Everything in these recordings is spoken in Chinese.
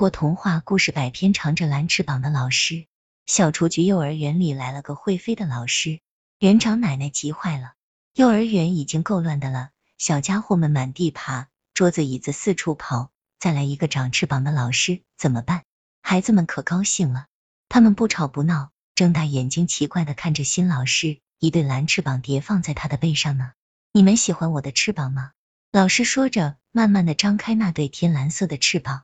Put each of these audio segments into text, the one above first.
国童话故事百篇，长着蓝翅膀的老师。小雏菊幼儿园里来了个会飞的老师，园长奶奶急坏了。幼儿园已经够乱的了，小家伙们满地爬，桌子椅子四处跑，再来一个长翅膀的老师，怎么办？孩子们可高兴了，他们不吵不闹，睁大眼睛奇怪的看着新老师。一对蓝翅膀叠放在他的背上呢。你们喜欢我的翅膀吗？老师说着，慢慢的张开那对天蓝色的翅膀。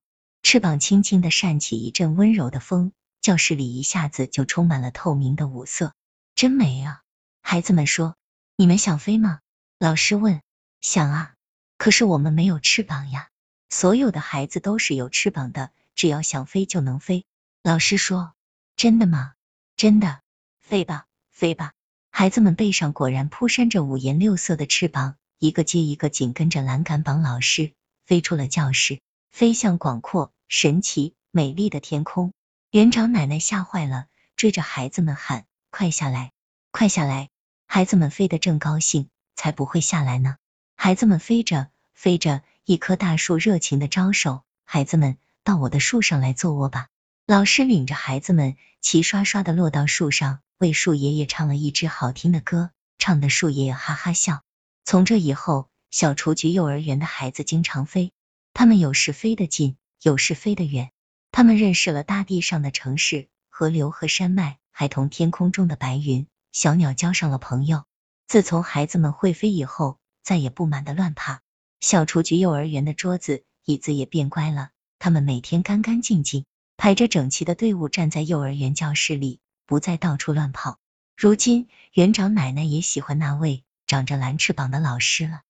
翅膀轻轻的扇起一阵温柔的风，教室里一下子就充满了透明的五色，真美啊！孩子们说：“你们想飞吗？”老师问。想啊，可是我们没有翅膀呀。所有的孩子都是有翅膀的，只要想飞就能飞。老师说：“真的吗？”真的，飞吧，飞吧！孩子们背上果然铺扇着五颜六色的翅膀，一个接一个紧跟着栏杆绑老师飞出了教室，飞向广阔。神奇美丽的天空，园长奶奶吓坏了，追着孩子们喊：“快下来，快下来！”孩子们飞得正高兴，才不会下来呢。孩子们飞着飞着，一棵大树热情的招手：“孩子们，到我的树上来做窝吧！”老师领着孩子们齐刷刷的落到树上，为树爷爷唱了一支好听的歌，唱的树爷爷哈哈笑。从这以后，小雏菊幼儿园的孩子经常飞，他们有时飞得近。有时飞得远，他们认识了大地上的城市、河流和山脉，还同天空中的白云、小鸟交上了朋友。自从孩子们会飞以后，再也不满的乱爬。小雏菊幼儿园的桌子、椅子也变乖了，他们每天干干净净，排着整齐的队伍站在幼儿园教室里，不再到处乱跑。如今，园长奶奶也喜欢那位长着蓝翅膀的老师了。